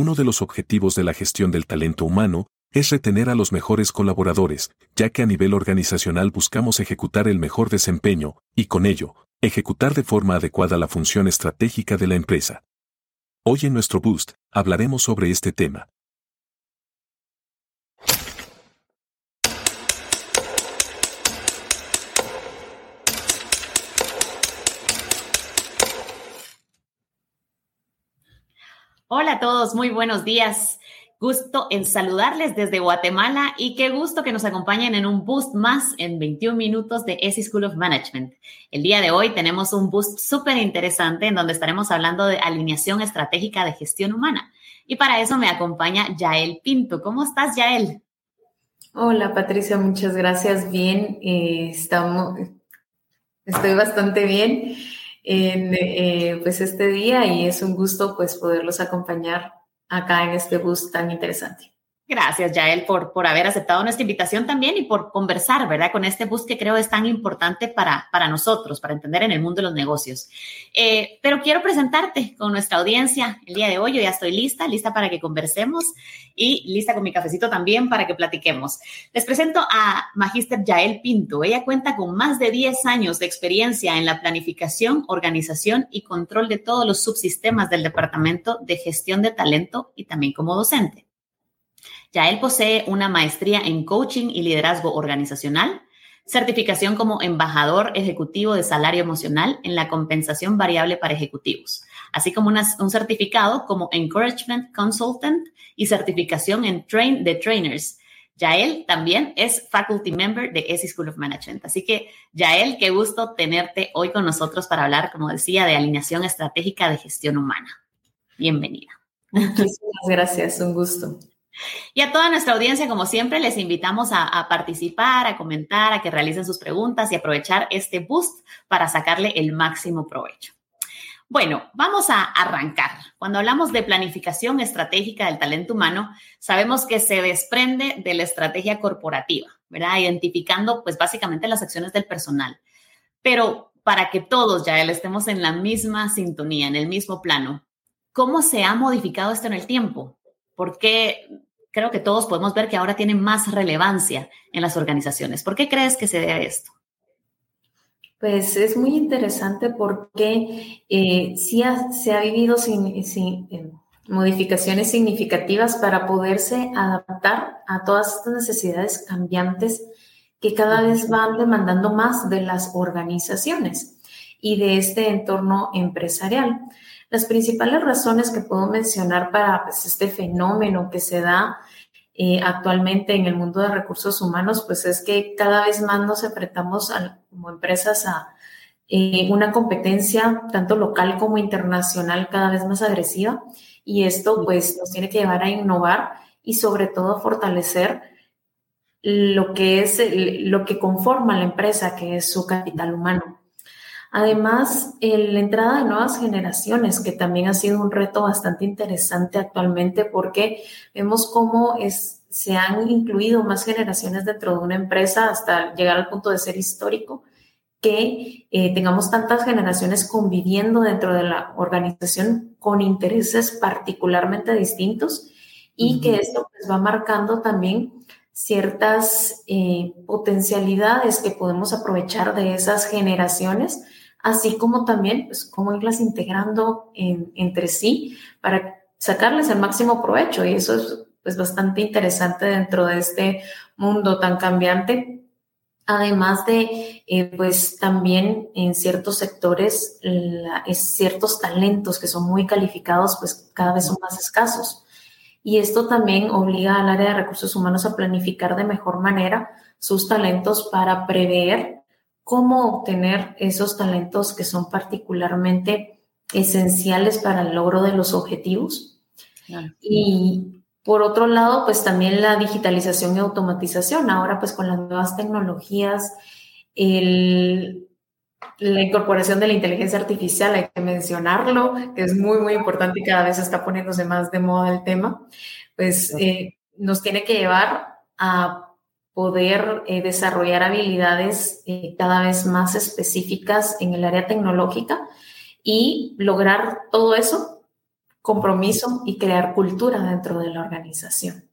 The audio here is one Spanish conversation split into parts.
Uno de los objetivos de la gestión del talento humano es retener a los mejores colaboradores, ya que a nivel organizacional buscamos ejecutar el mejor desempeño, y con ello, ejecutar de forma adecuada la función estratégica de la empresa. Hoy en nuestro Boost, hablaremos sobre este tema. Hola a todos, muy buenos días. Gusto en saludarles desde Guatemala y qué gusto que nos acompañen en un boost más en 21 minutos de ESI School of Management. El día de hoy tenemos un boost súper interesante en donde estaremos hablando de alineación estratégica de gestión humana. Y para eso me acompaña Yael Pinto. ¿Cómo estás, Yael? Hola, Patricia, muchas gracias. Bien, eh, estamos, estoy bastante bien en eh, pues este día y es un gusto pues poderlos acompañar acá en este bus tan interesante. Gracias, Yael, por, por haber aceptado nuestra invitación también y por conversar, ¿verdad? Con este bus que creo es tan importante para, para nosotros, para entender en el mundo de los negocios. Eh, pero quiero presentarte con nuestra audiencia el día de hoy. Yo ya estoy lista, lista para que conversemos y lista con mi cafecito también para que platiquemos. Les presento a Magister Yael Pinto. Ella cuenta con más de 10 años de experiencia en la planificación, organización y control de todos los subsistemas del Departamento de Gestión de Talento y también como docente. Ya él posee una maestría en coaching y liderazgo organizacional, certificación como embajador ejecutivo de salario emocional en la compensación variable para ejecutivos, así como un certificado como Encouragement Consultant y certificación en Train the Trainers. Yael también es faculty member de ESI School of Management. Así que, Yael, qué gusto tenerte hoy con nosotros para hablar, como decía, de alineación estratégica de gestión humana. Bienvenida. Muchísimas gracias, un gusto. Y a toda nuestra audiencia, como siempre, les invitamos a, participar, a comentar, a que realicen sus preguntas y aprovechar este boost para sacarle el máximo provecho. Bueno, vamos a arrancar. Cuando hablamos de planificación estratégica del talento humano, sabemos que se desprende de la estrategia corporativa, ¿verdad? Identificando, pues, básicamente las acciones del personal. Pero para que todos ya estemos en la misma sintonía, en el mismo plano, ¿cómo se ha modificado esto en el tiempo? ¿Por qué creo que todos podemos ver que ahora tiene más relevancia en las organizaciones? ¿Por qué crees que se debe a esto? Pues es muy interesante porque eh, sí se ha vivido sin, eh, modificaciones significativas para poderse adaptar a todas estas necesidades cambiantes que cada vez van demandando más de las organizaciones y de este entorno empresarial. Las principales razones que puedo mencionar para pues, este fenómeno que se da eh, actualmente en el mundo de recursos humanos, pues es que cada vez más nos enfrentamos como empresas a eh, una competencia tanto local como internacional cada vez más agresiva y esto pues nos tiene que llevar a innovar y sobre todo a fortalecer lo que es lo que conforma la empresa, que es su capital humano. Además, la entrada de nuevas generaciones, que también ha sido un reto bastante interesante actualmente porque vemos cómo es, se han incluido más generaciones dentro de una empresa hasta llegar al punto de ser histórico, que eh, tengamos tantas generaciones conviviendo dentro de la organización con intereses particularmente distintos y que esto pues, va marcando también ciertas eh, potencialidades que podemos aprovechar de esas generaciones así como también pues, cómo irlas integrando entre sí para sacarles el máximo provecho. Y eso es pues, bastante interesante dentro de este mundo tan cambiante. Además de, eh, pues también en ciertos sectores, ciertos talentos que son muy calificados, pues cada vez son más escasos. Y esto también obliga al área de recursos humanos a planificar de mejor manera sus talentos para prever cómo obtener esos talentos que son particularmente esenciales para el logro de los objetivos. Y por otro lado, pues también la digitalización y automatización. Ahora, pues con las nuevas tecnologías, la incorporación de la inteligencia artificial, hay que mencionarlo, que es muy, muy importante y cada vez está poniéndose más de moda el tema, pues eh, nos tiene que llevar a poder eh, desarrollar habilidades eh, cada vez más específicas en el área tecnológica y lograr todo eso compromiso y crear cultura dentro de la organización.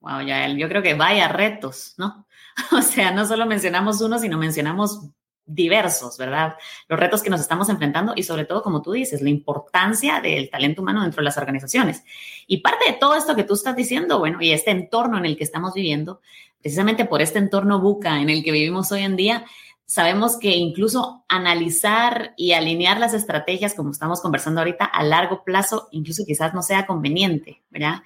Wow, ya, yo creo que vaya retos, ¿no? O sea, no solo mencionamos uno, sino mencionamos diversos, ¿verdad? Los retos que nos estamos enfrentando y sobre todo, como tú dices, la importancia del talento humano dentro de las organizaciones. Y parte de todo esto que tú estás diciendo, bueno, y este entorno en el que estamos viviendo, precisamente por este entorno buca en el que vivimos hoy en día, sabemos que incluso analizar y alinear las estrategias, como estamos conversando ahorita, a largo plazo, incluso quizás no sea conveniente, ¿verdad?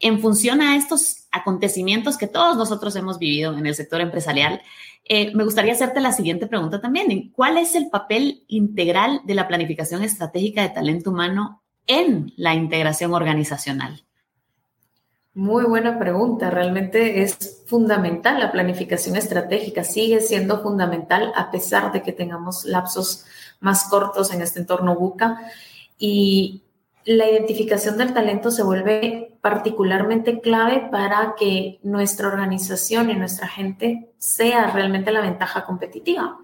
En función a estos acontecimientos que todos nosotros hemos vivido en el sector empresarial, eh, me gustaría hacerte la siguiente pregunta también. ¿Cuál es el papel integral de la planificación estratégica de talento humano en la integración organizacional? Muy buena pregunta. Realmente es fundamental la planificación estratégica. Sigue siendo fundamental a pesar de que tengamos lapsos más cortos en este entorno buca. Y la identificación del talento se vuelve particularmente clave para que nuestra organización y nuestra gente sea realmente la ventaja competitiva,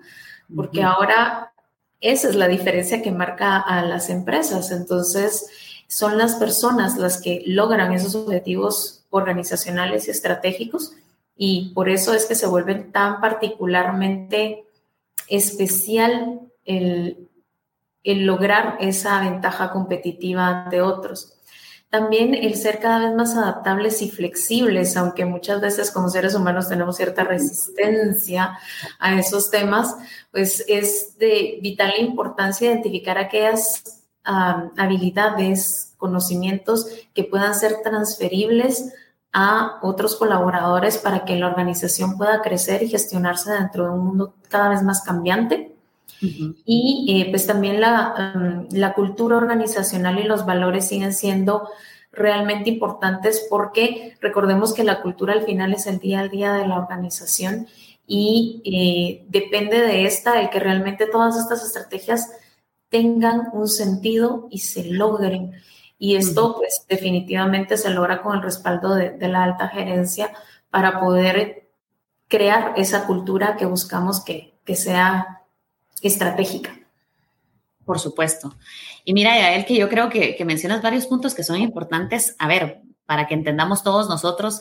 porque ahora esa es la diferencia que marca a las empresas. Entonces, son las personas las que logran esos objetivos organizacionales y estratégicos y por eso es que se vuelve tan particularmente especial el el lograr esa ventaja competitiva ante otros. También el ser cada vez más adaptables y flexibles, aunque muchas veces como seres humanos tenemos cierta resistencia a esos temas, pues es de vital importancia identificar aquellas habilidades, conocimientos que puedan ser transferibles a otros colaboradores para que la organización pueda crecer y gestionarse dentro de un mundo cada vez más cambiante. Y eh, pues también la, um, la, cultura organizacional y los valores siguen siendo realmente importantes porque recordemos que la cultura al final es el día a día de la organización y eh, depende de esta el que realmente todas estas estrategias tengan un sentido y se logren. Y esto pues definitivamente se logra con el respaldo de, de la alta gerencia para poder crear esa cultura que buscamos que, que sea estratégica. Por supuesto. Y mira, Yael, que yo creo que, mencionas varios puntos que son importantes, a ver, para que entendamos todos nosotros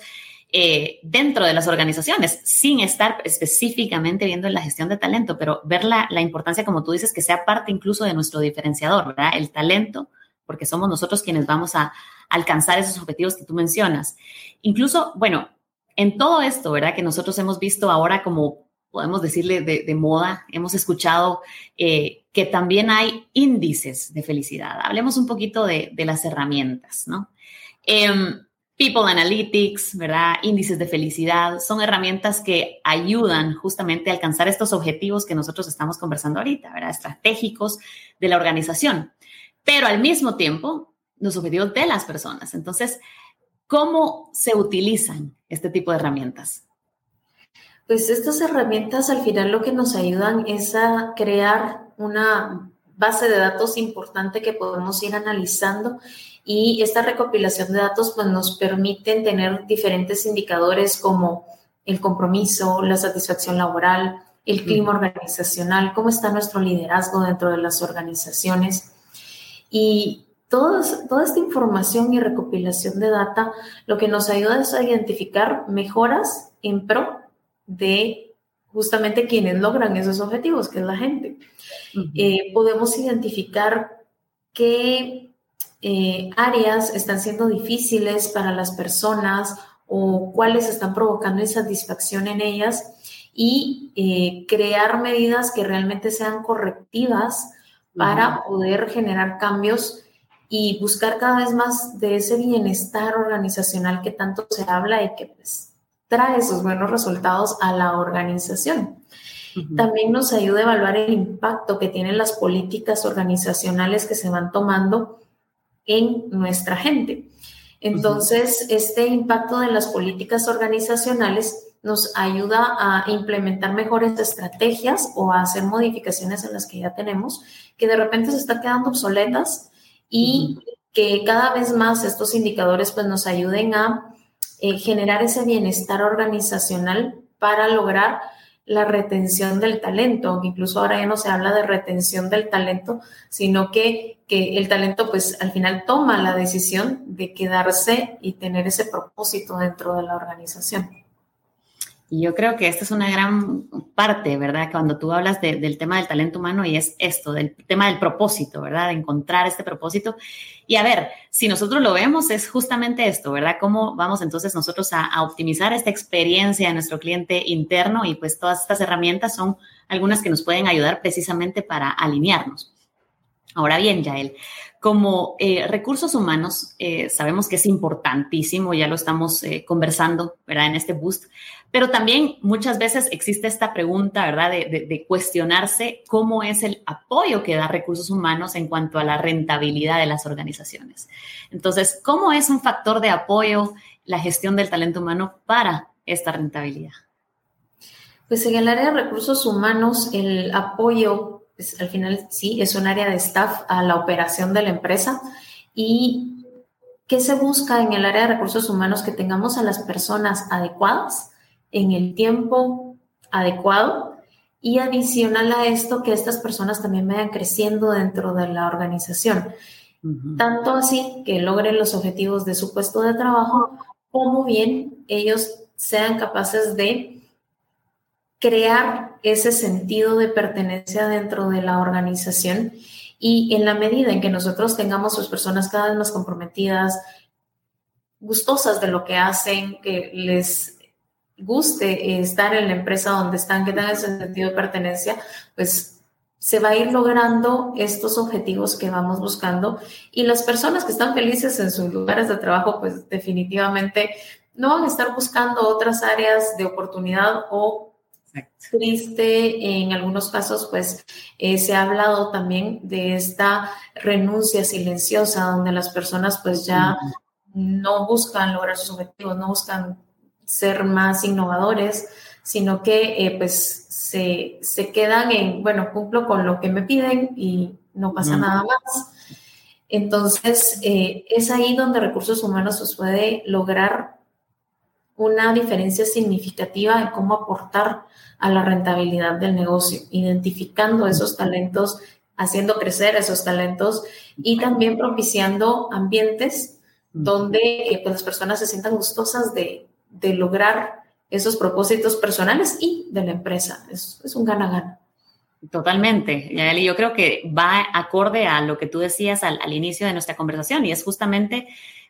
eh, dentro de las organizaciones, sin estar específicamente viendo en la gestión de talento, pero ver la, la importancia, como tú dices, que sea parte incluso de nuestro diferenciador, ¿verdad? El talento, porque somos nosotros quienes vamos a alcanzar esos objetivos que tú mencionas. Incluso, bueno, en todo esto, ¿verdad? Que nosotros hemos visto ahora como podemos decirle, de, moda. Hemos escuchado eh, que también hay índices de felicidad. Hablemos un poquito de, las herramientas, ¿no? Em, People Analytics, ¿verdad? Índices de felicidad son herramientas que ayudan justamente a alcanzar estos objetivos que nosotros estamos conversando ahorita, ¿verdad? Estratégicos de la organización, pero al mismo tiempo los objetivos de las personas. Entonces, ¿cómo se utilizan este tipo de herramientas? Pues estas herramientas al final lo que nos ayudan es a crear una base de datos importante que podemos ir analizando y esta recopilación de datos pues nos permiten tener diferentes indicadores como el compromiso, la satisfacción laboral, el clima organizacional, cómo está nuestro liderazgo dentro de las organizaciones. Y toda esta información y recopilación de data lo que nos ayuda es a identificar mejoras en pro de justamente quienes logran esos objetivos, que es la gente. Eh, podemos identificar qué eh, áreas están siendo difíciles para las personas o cuáles están provocando insatisfacción en ellas y eh, crear medidas que realmente sean correctivas para poder generar cambios y buscar cada vez más de ese bienestar organizacional que tanto se habla y que pues trae esos buenos resultados a la organización. También nos ayuda a evaluar el impacto que tienen las políticas organizacionales que se van tomando en nuestra gente. Entonces, este impacto de las políticas organizacionales nos ayuda a implementar mejores estrategias o a hacer modificaciones en las que ya tenemos, que de repente se están quedando obsoletas y que cada vez más estos indicadores pues nos ayuden a eh, generar ese bienestar organizacional para lograr la retención del talento, incluso ahora ya no se habla de retención del talento, sino que, que el talento pues al final toma la decisión de quedarse y tener ese propósito dentro de la organización. Y yo creo que esta es una gran parte, ¿verdad? Cuando tú hablas del tema del talento humano y es esto, del tema del propósito, ¿verdad? De encontrar este propósito. Y a ver, si nosotros lo vemos, es justamente esto, ¿verdad? ¿Cómo vamos entonces nosotros a, a optimizar esta experiencia de nuestro cliente interno? Y pues todas estas herramientas son algunas que nos pueden ayudar precisamente para alinearnos. Ahora bien, Yael, como eh, recursos humanos, eh, sabemos que es importantísimo, ya lo estamos eh, conversando, ¿verdad? En este boost, pero también muchas veces existe esta pregunta, ¿verdad? De, de, cuestionarse cómo es el apoyo que da recursos humanos en cuanto a la rentabilidad de las organizaciones. Entonces, ¿cómo es un factor de apoyo la gestión del talento humano para esta rentabilidad? Pues en el área de recursos humanos, el apoyo pues, al final sí, es un área de staff a la operación de la empresa. ¿Y qué se busca en el área de recursos humanos? Que tengamos a las personas adecuadas en el tiempo adecuado y adicional a esto, que estas personas también vayan creciendo dentro de la organización. Tanto así que logren los objetivos de su puesto de trabajo, como bien ellos sean capaces de crear ese sentido de pertenencia dentro de la organización y en la medida en que nosotros tengamos sus personas cada vez más comprometidas, gustosas de lo que hacen, que les guste estar en la empresa donde están, que tengan ese sentido de pertenencia, pues se va a ir logrando estos objetivos que vamos buscando. Y las personas que están felices en sus lugares de trabajo, pues definitivamente no van a estar buscando otras áreas de oportunidad o Triste, en algunos casos, pues eh, se ha hablado también de esta renuncia silenciosa, donde las personas pues ya no buscan lograr sus objetivos, no buscan ser más innovadores, sino que eh, pues se, se, quedan en, bueno, cumplo con lo que me piden y no pasa nada más. Entonces, eh, es ahí donde recursos humanos pues, puede lograr una diferencia significativa en cómo aportar a la rentabilidad del negocio, identificando esos talentos, haciendo crecer esos talentos y también propiciando ambientes donde eh, pues, las personas se sientan gustosas de, lograr esos propósitos personales y de la empresa. Es, es un gana-gana. Totalmente, Yaeli. Yo creo que va acorde a lo que tú decías al, al, inicio de nuestra conversación y es justamente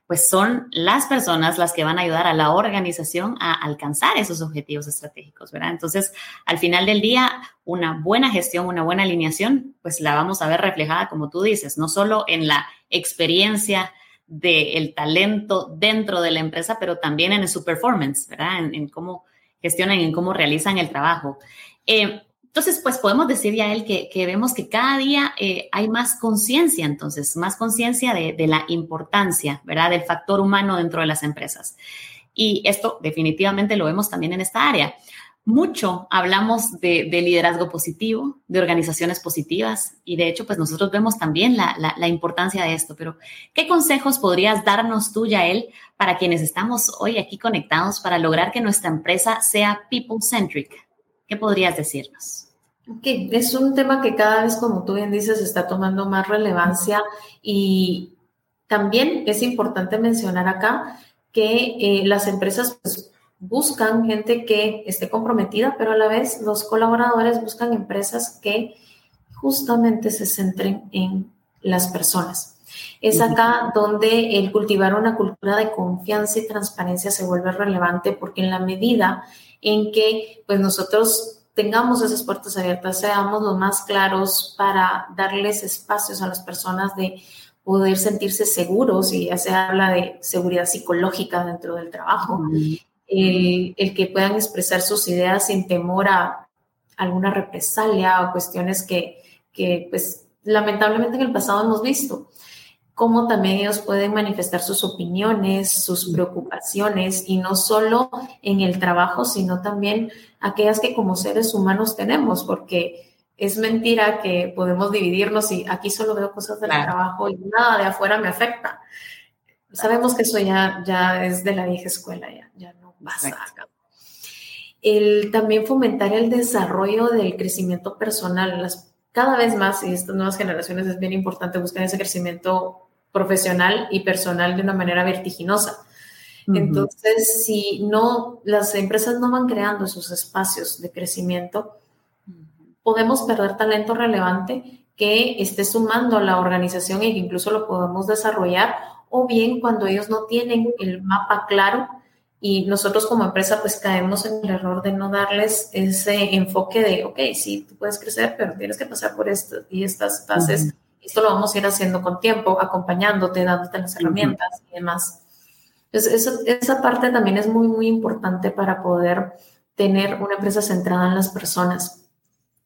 pues son las personas las que van a ayudar a la organización a alcanzar esos objetivos estratégicos, ¿verdad? Entonces, al final del día, una buena gestión, una buena alineación, pues la vamos a ver reflejada, como tú dices, no solo en la experiencia del talento dentro de la empresa, pero también en su performance, ¿verdad? En, cómo gestionan, en cómo realizan el trabajo. Eh, entonces, pues podemos decir ya él que, vemos que cada día eh, hay más conciencia, entonces, más conciencia de, la importancia, ¿verdad?, del factor humano dentro de las empresas. Y esto definitivamente lo vemos también en esta área. Mucho hablamos de, liderazgo positivo, de organizaciones positivas, y de hecho, pues nosotros vemos también la, importancia de esto. Pero, ¿qué consejos podrías darnos tú, Yael, para quienes estamos hoy aquí conectados para lograr que nuestra empresa sea people-centric? ¿Qué podrías decirnos? Okay. Es un tema que cada vez, como tú bien dices, está tomando más relevancia y también es importante mencionar acá que eh, las empresas pues, buscan gente que esté comprometida, pero a la vez los colaboradores buscan empresas que justamente se centren en las personas. Es acá donde el cultivar una cultura de confianza y transparencia se vuelve relevante porque en la medida en que pues nosotros tengamos esas puertas abiertas, seamos los más claros para darles espacios a las personas de poder sentirse seguros, y ya se habla de seguridad psicológica dentro del trabajo, el, que puedan expresar sus ideas sin temor a alguna represalia o cuestiones que, que pues lamentablemente en el pasado hemos visto cómo también ellos pueden manifestar sus opiniones, sus preocupaciones, y no solo en el trabajo, sino también aquellas que como seres humanos tenemos, porque es mentira que podemos dividirnos y aquí solo veo cosas del trabajo y nada de afuera me afecta. Sabemos que eso ya, ya es de la vieja escuela, ya, ya no pasa acá. el también fomentar el desarrollo del crecimiento personal. Las, cada vez más, y estas nuevas generaciones es bien importante buscar ese crecimiento profesional y personal de una manera vertiginosa. Entonces, si no, las empresas no van creando esos espacios de crecimiento, podemos perder talento relevante que esté sumando a la organización e incluso lo podemos desarrollar, o bien cuando ellos no tienen el mapa claro y nosotros como empresa pues caemos en el error de no darles ese enfoque de, ok, sí, tú puedes crecer, pero tienes que pasar por esto y estas fases. Esto lo vamos a ir haciendo con tiempo, acompañándote, dándote las herramientas y demás. Entonces, esa parte también es muy, muy importante para poder tener una empresa centrada en las personas.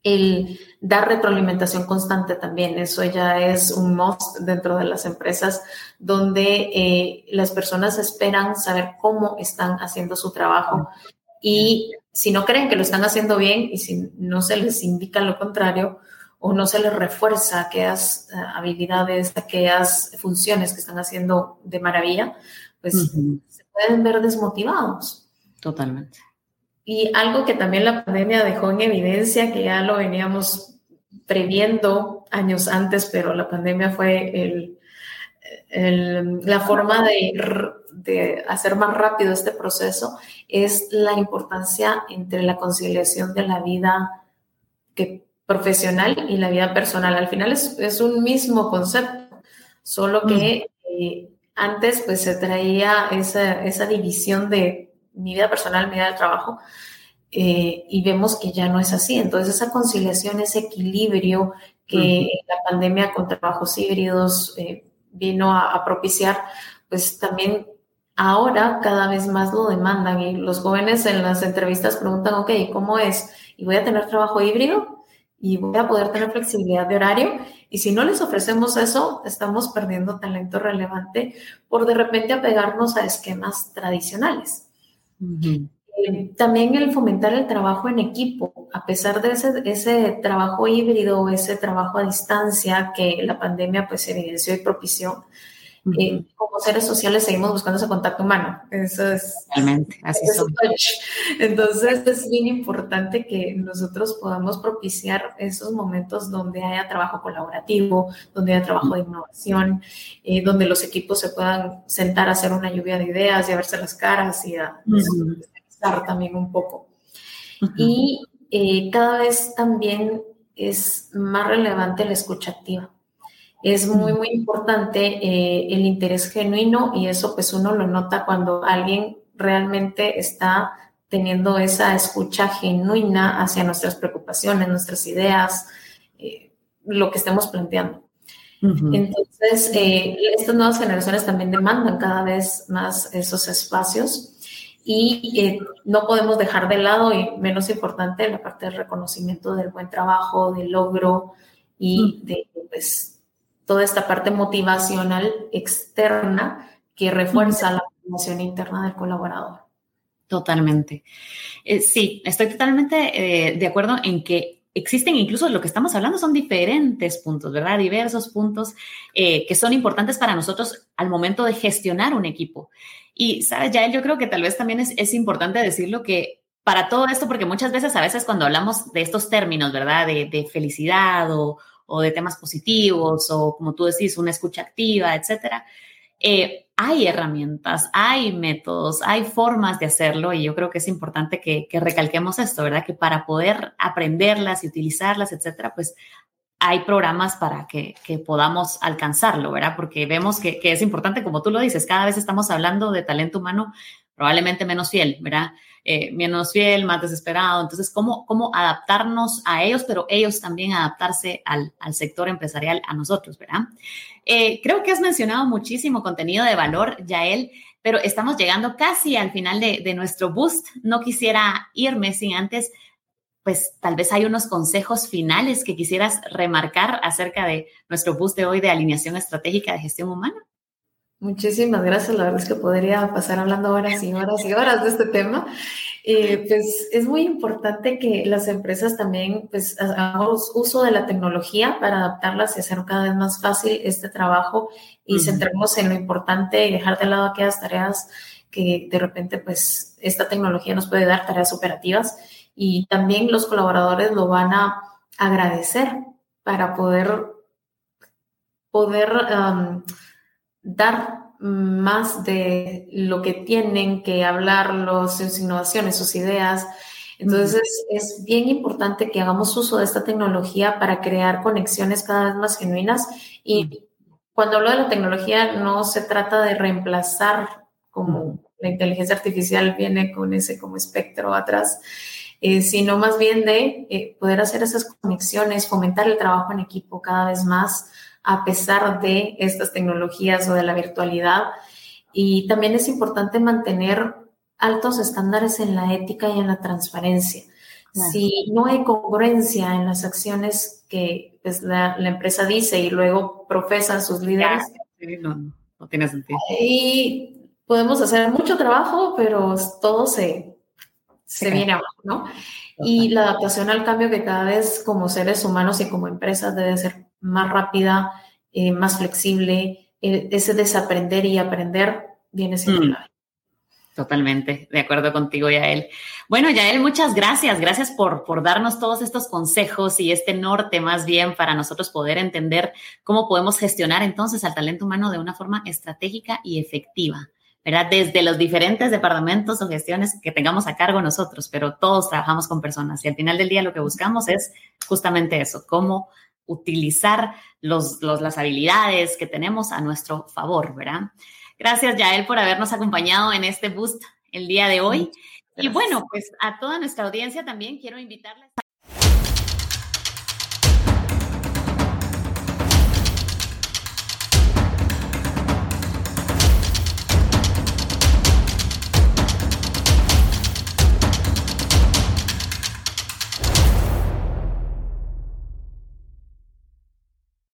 El dar retroalimentación constante también, eso ya es un must dentro de las empresas donde eh, las personas esperan saber cómo están haciendo su trabajo. Y si no creen que lo están haciendo bien y si no se les indica lo contrario o no se les refuerza aquellas eh, habilidades, aquellas funciones que están haciendo de maravilla, pues se pueden ver desmotivados. Totalmente. Y algo que también la pandemia dejó en evidencia, que ya lo veníamos previendo años antes, pero la pandemia fue el, la forma de, de, hacer más rápido este proceso, es la importancia entre la conciliación de la vida que, profesional y la vida personal. Al final es, es un mismo concepto, solo que eh, antes pues se traía esa, esa división de mi vida personal, mi vida de trabajo, eh, y vemos que ya no es así. Entonces, esa conciliación, ese equilibrio que la pandemia con trabajos híbridos eh, vino a, propiciar, pues también ahora cada vez más lo demandan y los jóvenes en las entrevistas preguntan, ok, ¿cómo es? ¿Y voy a tener trabajo híbrido? ¿Y voy a poder tener flexibilidad de horario? Y si no les ofrecemos eso, estamos perdiendo talento relevante por de repente apegarnos a esquemas tradicionales. Eh, también el fomentar el trabajo en equipo, a pesar de ese, ese trabajo híbrido, ese trabajo a distancia que la pandemia pues evidenció y propició, eh, como seres sociales seguimos buscando ese contacto humano. Eso es. Realmente, así es. Entonces es bien importante que nosotros podamos propiciar esos momentos donde haya trabajo colaborativo, donde haya trabajo de innovación, eh, donde los equipos se puedan sentar a hacer una lluvia de ideas y a verse las caras y a uh también un poco. Y eh, cada vez también es más relevante la escucha activa es muy, muy importante eh, el interés genuino y eso pues uno lo nota cuando alguien realmente está teniendo esa escucha genuina hacia nuestras preocupaciones, nuestras ideas, eh, lo que estemos planteando. Entonces, eh, estas nuevas generaciones también demandan cada vez más esos espacios y no podemos dejar de lado, y menos importante, la parte del reconocimiento del buen trabajo, del logro y de pues, toda esta parte motivacional externa que refuerza la motivación interna del colaborador. Totalmente. Eh, sí, estoy totalmente eh, de acuerdo en que existen incluso lo que estamos hablando son diferentes puntos, ¿verdad? Diversos puntos eh, que son importantes para nosotros al momento de gestionar un equipo. Y, ¿sabes, ya yo creo que tal vez también es, es importante decirlo que para todo esto, porque muchas veces, a veces cuando hablamos de estos términos, ¿verdad? De, de felicidad o, o de temas positivos o como tú decís, una escucha activa, etcétera. Eh, hay herramientas, hay métodos, hay formas de hacerlo y yo creo que es importante que, recalquemos esto, ¿verdad? Que para poder aprenderlas y utilizarlas, etcétera, pues hay programas para que, podamos alcanzarlo, ¿verdad? Porque vemos que, que, es importante, como tú lo dices, cada vez estamos hablando de talento humano probablemente menos fiel, ¿verdad? Eh, menos fiel, más desesperado. Entonces, ¿cómo, ¿cómo adaptarnos a ellos, pero ellos también adaptarse al, sector empresarial, a nosotros, ¿verdad? Eh, creo que has mencionado muchísimo contenido de valor, Yael, pero estamos llegando casi al final de, de nuestro boost. No quisiera irme sin antes pues tal vez hay unos consejos finales que quisieras remarcar acerca de nuestro boost de hoy de alineación estratégica de gestión humana. Muchísimas gracias. La verdad es que podría pasar hablando horas y horas y horas de este tema. Eh, pues es muy importante que las empresas también pues hagamos uso de la tecnología para adaptarlas y hacer cada vez más fácil este trabajo y centrarnos en lo importante y dejar de lado aquellas tareas que de repente pues esta tecnología nos puede dar tareas operativas y también los colaboradores lo van a agradecer para poder, poder um, dar más de lo que tienen que hablar, los, sus innovaciones, sus ideas. Entonces es bien importante que hagamos uso de esta tecnología para crear conexiones cada vez más genuinas. Y cuando hablo de la tecnología no se trata de reemplazar como la inteligencia artificial viene con ese como espectro atrás, eh, sino más bien de eh, poder hacer esas conexiones, fomentar el trabajo en equipo cada vez más a pesar de estas tecnologías o de la virtualidad. Y también es importante mantener altos estándares en la ética y en la transparencia. Si no hay congruencia en las acciones que pues, la, empresa dice y luego profesan sus líderes, no, no tiene sentido. Y podemos hacer mucho trabajo, pero todo se, se viene abajo, ¿no? Y la adaptación al cambio que cada vez como seres humanos y como empresas debe ser más rápida, eh, más flexible, eh, ese desaprender y aprender viene siendo mm. Totalmente, de acuerdo contigo, Yael. Bueno, Yael, muchas gracias. Gracias por, por darnos todos estos consejos y este norte más bien para nosotros poder entender cómo podemos gestionar entonces al talento humano de una forma estratégica y efectiva. ¿verdad? Desde los diferentes departamentos o gestiones que tengamos a cargo nosotros, pero todos trabajamos con personas y al final del día lo que buscamos es justamente eso, cómo utilizar los, las habilidades que tenemos a nuestro favor, ¿verdad? Gracias, Yael, por habernos acompañado en este boost el día de hoy. Y bueno, pues a toda nuestra audiencia también quiero invitarles.